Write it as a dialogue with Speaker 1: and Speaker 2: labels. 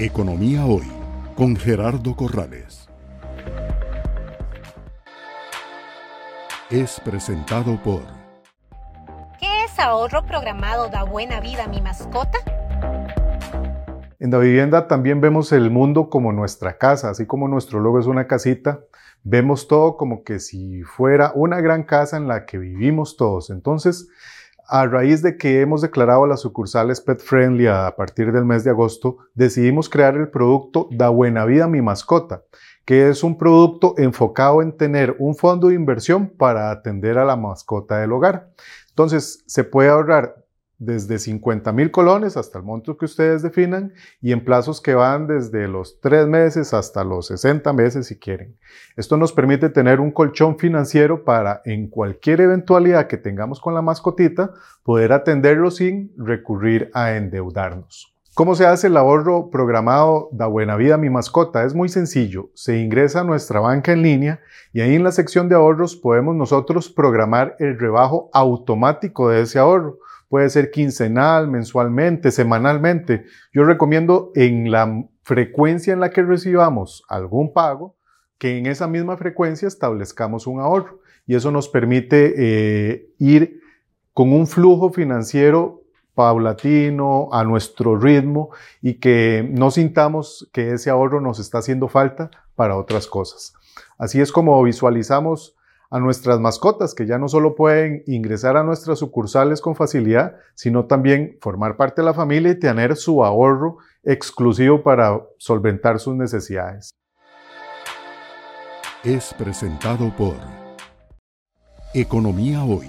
Speaker 1: Economía Hoy con Gerardo Corrales. Es presentado por...
Speaker 2: ¿Qué es ahorro programado da buena vida a mi mascota?
Speaker 3: En la vivienda también vemos el mundo como nuestra casa, así como nuestro logo es una casita, vemos todo como que si fuera una gran casa en la que vivimos todos. Entonces, a raíz de que hemos declarado las sucursales Pet Friendly a partir del mes de agosto, decidimos crear el producto Da Buena Vida Mi Mascota, que es un producto enfocado en tener un fondo de inversión para atender a la mascota del hogar. Entonces, se puede ahorrar desde 50 mil colones hasta el monto que ustedes definan y en plazos que van desde los 3 meses hasta los 60 meses si quieren. Esto nos permite tener un colchón financiero para en cualquier eventualidad que tengamos con la mascotita poder atenderlo sin recurrir a endeudarnos. ¿Cómo se hace el ahorro programado da Buena Vida Mi Mascota? Es muy sencillo. Se ingresa a nuestra banca en línea y ahí en la sección de ahorros podemos nosotros programar el rebajo automático de ese ahorro puede ser quincenal, mensualmente, semanalmente. Yo recomiendo en la frecuencia en la que recibamos algún pago, que en esa misma frecuencia establezcamos un ahorro. Y eso nos permite eh, ir con un flujo financiero paulatino, a nuestro ritmo y que no sintamos que ese ahorro nos está haciendo falta para otras cosas. Así es como visualizamos a nuestras mascotas, que ya no solo pueden ingresar a nuestras sucursales con facilidad, sino también formar parte de la familia y tener su ahorro exclusivo para solventar sus necesidades.
Speaker 1: Es presentado por Economía Hoy,